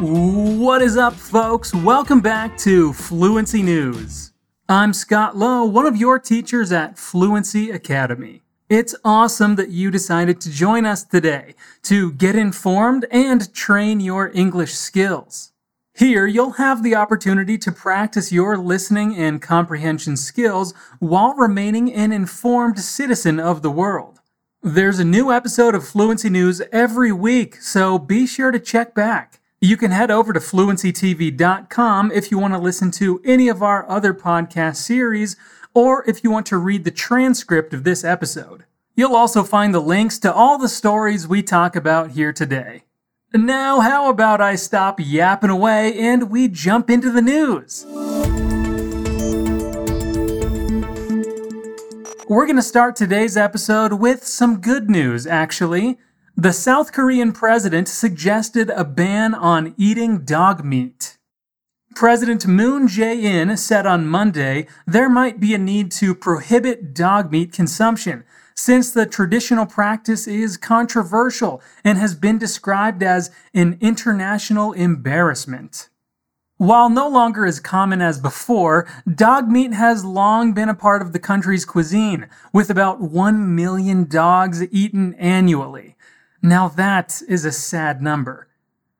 What is up, folks? Welcome back to Fluency News. I'm Scott Lowe, one of your teachers at Fluency Academy. It's awesome that you decided to join us today to get informed and train your English skills. Here, you'll have the opportunity to practice your listening and comprehension skills while remaining an informed citizen of the world. There's a new episode of Fluency News every week, so be sure to check back. You can head over to fluencytv.com if you want to listen to any of our other podcast series or if you want to read the transcript of this episode. You'll also find the links to all the stories we talk about here today. Now, how about I stop yapping away and we jump into the news? We're going to start today's episode with some good news, actually. The South Korean president suggested a ban on eating dog meat. President Moon Jae-in said on Monday there might be a need to prohibit dog meat consumption since the traditional practice is controversial and has been described as an international embarrassment. While no longer as common as before, dog meat has long been a part of the country's cuisine, with about 1 million dogs eaten annually. Now that is a sad number.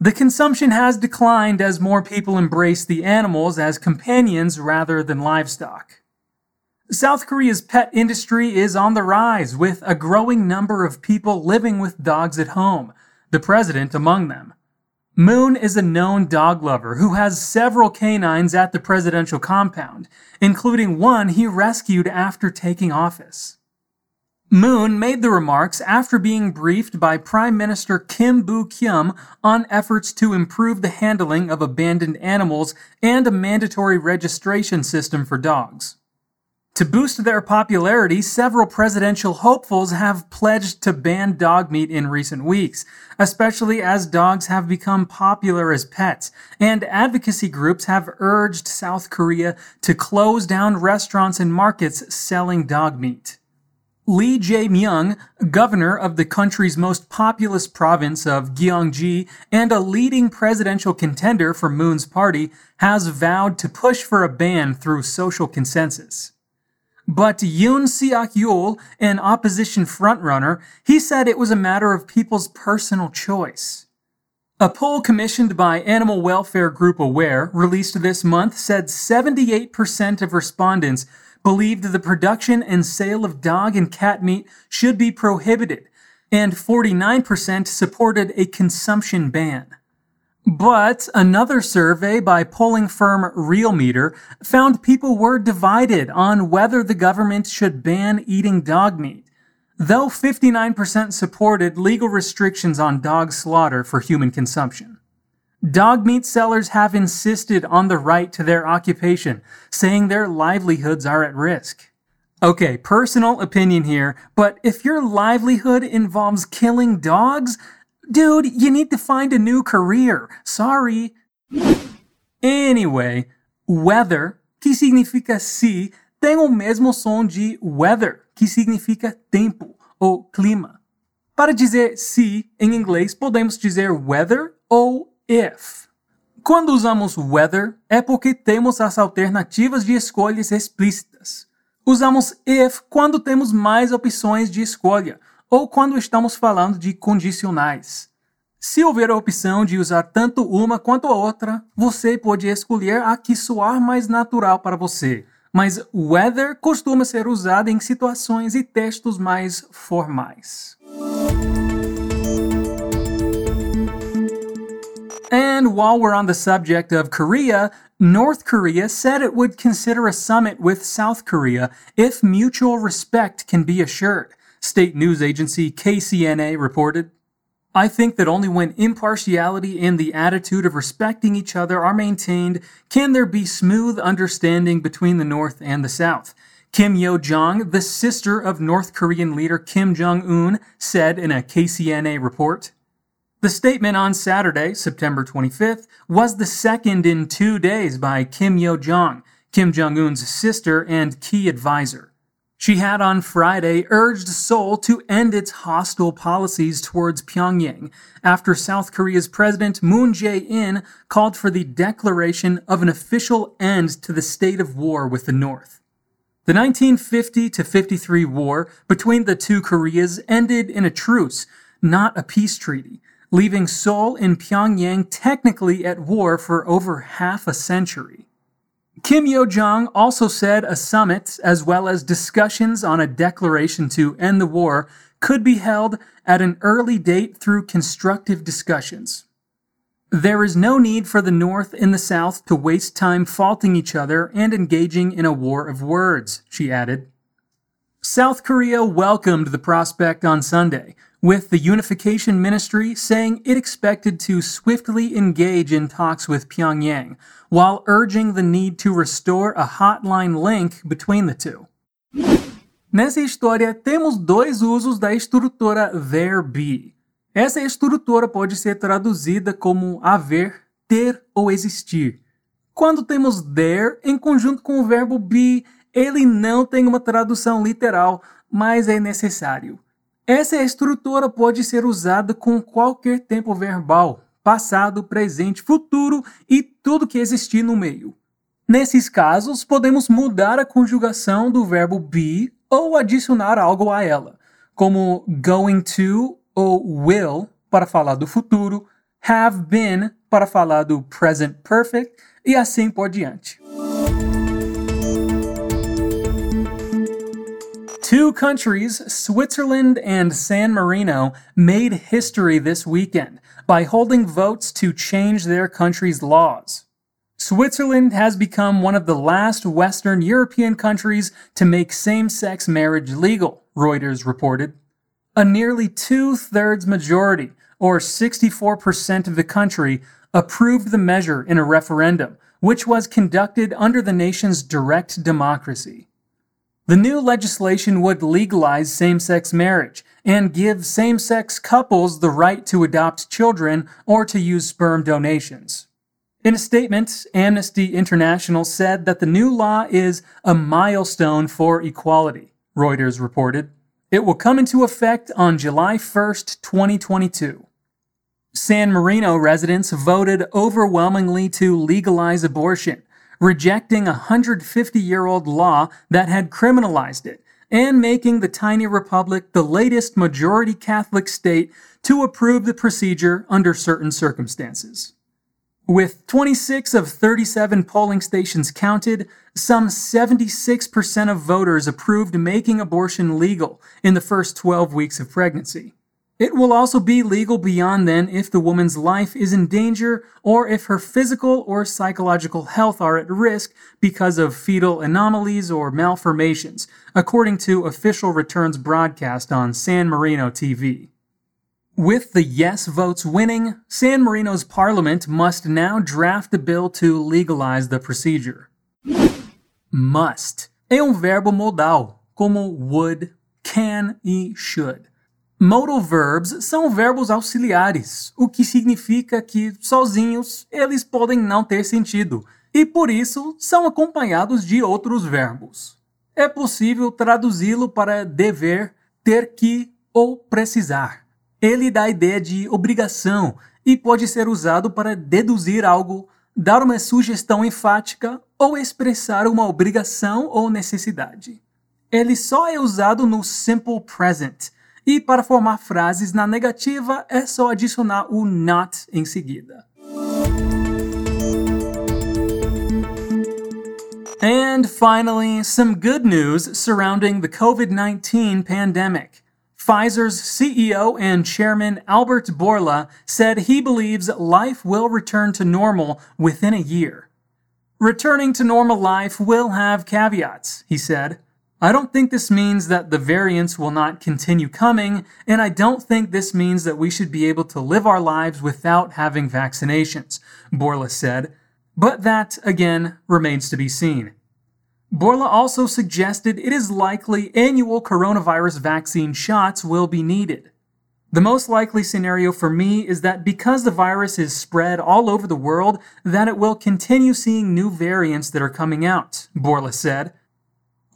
The consumption has declined as more people embrace the animals as companions rather than livestock. South Korea's pet industry is on the rise, with a growing number of people living with dogs at home, the president among them. Moon is a known dog lover who has several canines at the presidential compound, including one he rescued after taking office. Moon made the remarks after being briefed by Prime Minister Kim Boo-kyum on efforts to improve the handling of abandoned animals and a mandatory registration system for dogs. To boost their popularity, several presidential hopefuls have pledged to ban dog meat in recent weeks, especially as dogs have become popular as pets, and advocacy groups have urged South Korea to close down restaurants and markets selling dog meat. Lee Jae-myung, governor of the country's most populous province of Gyeonggi and a leading presidential contender for Moon's party, has vowed to push for a ban through social consensus. But Yoon Seok-yeol, an opposition frontrunner, he said it was a matter of people's personal choice. A poll commissioned by animal welfare group Aware, released this month, said 78% of respondents believed the production and sale of dog and cat meat should be prohibited, and 49% supported a consumption ban. But another survey by polling firm Realmeter found people were divided on whether the government should ban eating dog meat, though 59% supported legal restrictions on dog slaughter for human consumption. Dog meat sellers have insisted on the right to their occupation, saying their livelihoods are at risk. Okay, personal opinion here, but if your livelihood involves killing dogs, dude, you need to find a new career. Sorry. Anyway, whether, que significa si, tem o mesmo som de weather, que significa tempo ou clima. Para dizer si em inglês, podemos dizer whether ou if. Quando usamos whether, é porque temos as alternativas de escolhas explícitas. Usamos if quando temos mais opções de escolha, ou quando estamos falando de condicionais. Se houver a opção de usar tanto uma quanto a outra, você pode escolher a que soar mais natural para você. Mas whether costuma ser usado em situações e textos mais formais. And while we're on the subject of Korea, North Korea said it would consider a summit with South Korea if mutual respect can be assured, state news agency KCNA reported. I think that only when impartiality and the attitude of respecting each other are maintained can there be smooth understanding between the North and the South. Kim Yo Jong, the sister of North Korean leader Kim Jong un, said in a KCNA report. The statement on Saturday, September 25th, was the second in two days by Kim Yo Jong, Kim Jong un's sister and key advisor. She had on Friday urged Seoul to end its hostile policies towards Pyongyang after South Korea's President Moon Jae in called for the declaration of an official end to the state of war with the North. The 1950 53 war between the two Koreas ended in a truce, not a peace treaty, leaving Seoul and Pyongyang technically at war for over half a century. Kim Yo Jong also said a summit, as well as discussions on a declaration to end the war, could be held at an early date through constructive discussions. There is no need for the North and the South to waste time faulting each other and engaging in a war of words, she added. South Korea welcomed the prospect on Sunday, with the Unification Ministry saying it expected to swiftly engage in talks with Pyongyang, while urging the need to restore a hotline link between the two. Nessa história, temos dois usos da estrutura there be. Essa estrutura pode ser traduzida como haver, ter ou existir. Quando temos there em conjunto com o verbo be, ele não tem uma tradução literal, mas é necessário. Essa estrutura pode ser usada com qualquer tempo verbal, passado, presente, futuro e tudo que existir no meio. Nesses casos, podemos mudar a conjugação do verbo be ou adicionar algo a ela, como going to ou will para falar do futuro, have been para falar do present perfect e assim por diante. Two countries, Switzerland and San Marino, made history this weekend by holding votes to change their country's laws. Switzerland has become one of the last Western European countries to make same sex marriage legal, Reuters reported. A nearly two thirds majority, or 64% of the country, approved the measure in a referendum, which was conducted under the nation's direct democracy. The new legislation would legalize same sex marriage and give same sex couples the right to adopt children or to use sperm donations. In a statement, Amnesty International said that the new law is a milestone for equality, Reuters reported. It will come into effect on July 1st, 2022. San Marino residents voted overwhelmingly to legalize abortion, rejecting a 150 year old law that had criminalized it, and making the tiny republic the latest majority Catholic state to approve the procedure under certain circumstances. With 26 of 37 polling stations counted, some 76% of voters approved making abortion legal in the first 12 weeks of pregnancy. It will also be legal beyond then if the woman's life is in danger or if her physical or psychological health are at risk because of fetal anomalies or malformations, according to official returns broadcast on San Marino TV. With the yes votes winning, San Marino's parliament must now draft a bill to legalize the procedure. Must é um verbo modal, como would, can e should. Modal verbs são verbos auxiliares, o que significa que sozinhos eles podem não ter sentido e por isso são acompanhados de outros verbos. É possível traduzi-lo para dever, ter que ou precisar. Ele dá a ideia de obrigação e pode ser usado para deduzir algo, dar uma sugestão enfática ou expressar uma obrigação ou necessidade. Ele só é usado no simple present E para formar frases na negativa é só adicionar o not em seguida. And finally, some good news surrounding the COVID 19 pandemic. Pfizer's CEO and chairman Albert Bourla said he believes life will return to normal within a year. Returning to normal life will have caveats, he said. I don't think this means that the variants will not continue coming, and I don't think this means that we should be able to live our lives without having vaccinations, Bourla said, but that, again, remains to be seen. Bourla also suggested it is likely annual coronavirus vaccine shots will be needed. The most likely scenario for me is that because the virus is spread all over the world, that it will continue seeing new variants that are coming out, Bourla said,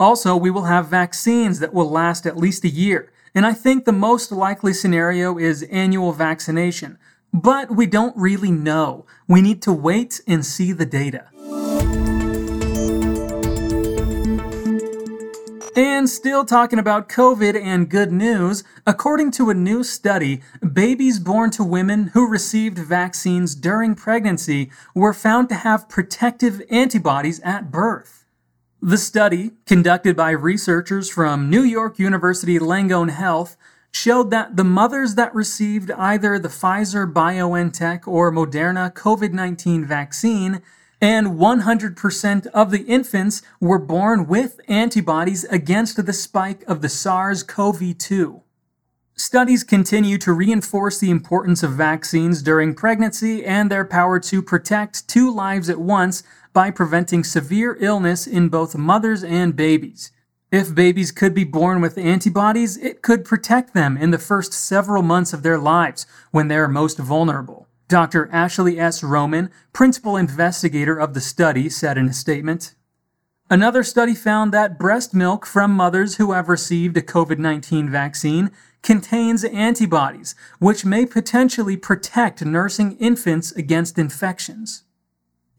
Also, we will have vaccines that will last at least a year, and I think the most likely scenario is annual vaccination. But we don't really know. We need to wait and see the data. And still talking about COVID and good news, according to a new study, babies born to women who received vaccines during pregnancy were found to have protective antibodies at birth. The study, conducted by researchers from New York University Langone Health, showed that the mothers that received either the Pfizer BioNTech or Moderna COVID 19 vaccine and 100% of the infants were born with antibodies against the spike of the SARS CoV 2. Studies continue to reinforce the importance of vaccines during pregnancy and their power to protect two lives at once by preventing severe illness in both mothers and babies. If babies could be born with antibodies, it could protect them in the first several months of their lives when they are most vulnerable. Dr. Ashley S. Roman, principal investigator of the study, said in a statement Another study found that breast milk from mothers who have received a COVID 19 vaccine contains antibodies, which may potentially protect nursing infants against infections.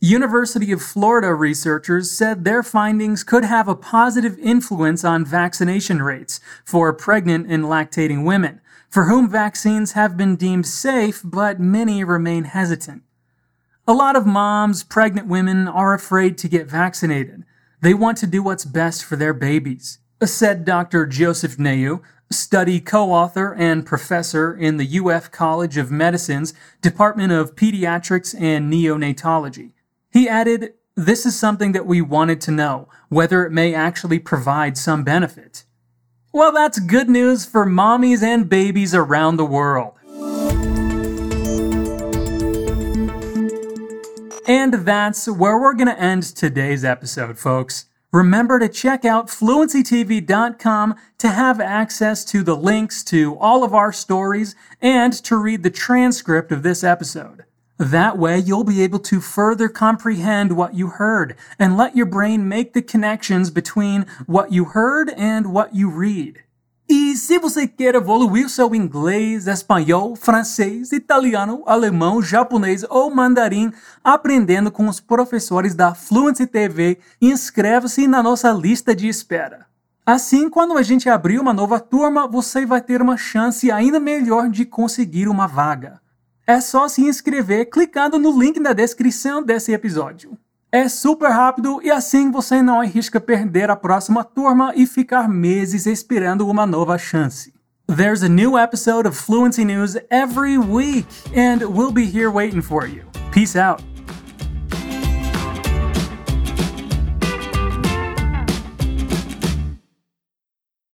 University of Florida researchers said their findings could have a positive influence on vaccination rates for pregnant and lactating women, for whom vaccines have been deemed safe, but many remain hesitant. A lot of moms, pregnant women, are afraid to get vaccinated. They want to do what's best for their babies, said Dr. Joseph Neu, study co author and professor in the UF College of Medicine's Department of Pediatrics and Neonatology. He added, This is something that we wanted to know, whether it may actually provide some benefit. Well, that's good news for mommies and babies around the world. And that's where we're going to end today's episode, folks. Remember to check out fluencytv.com to have access to the links to all of our stories and to read the transcript of this episode. That way, you'll be able to further comprehend what you heard and let your brain make the connections between what you heard and what you read. E se você quer evoluir seu inglês, espanhol, francês, italiano, alemão, japonês ou mandarim aprendendo com os professores da Fluency TV, inscreva-se na nossa lista de espera. Assim, quando a gente abrir uma nova turma, você vai ter uma chance ainda melhor de conseguir uma vaga. É só se inscrever clicando no link na descrição desse episódio. É super rápido e assim você não arrisca perder a próxima turma e ficar meses esperando uma nova chance. There's a new episode of Fluency News every week, and we'll be here waiting for you. Peace out.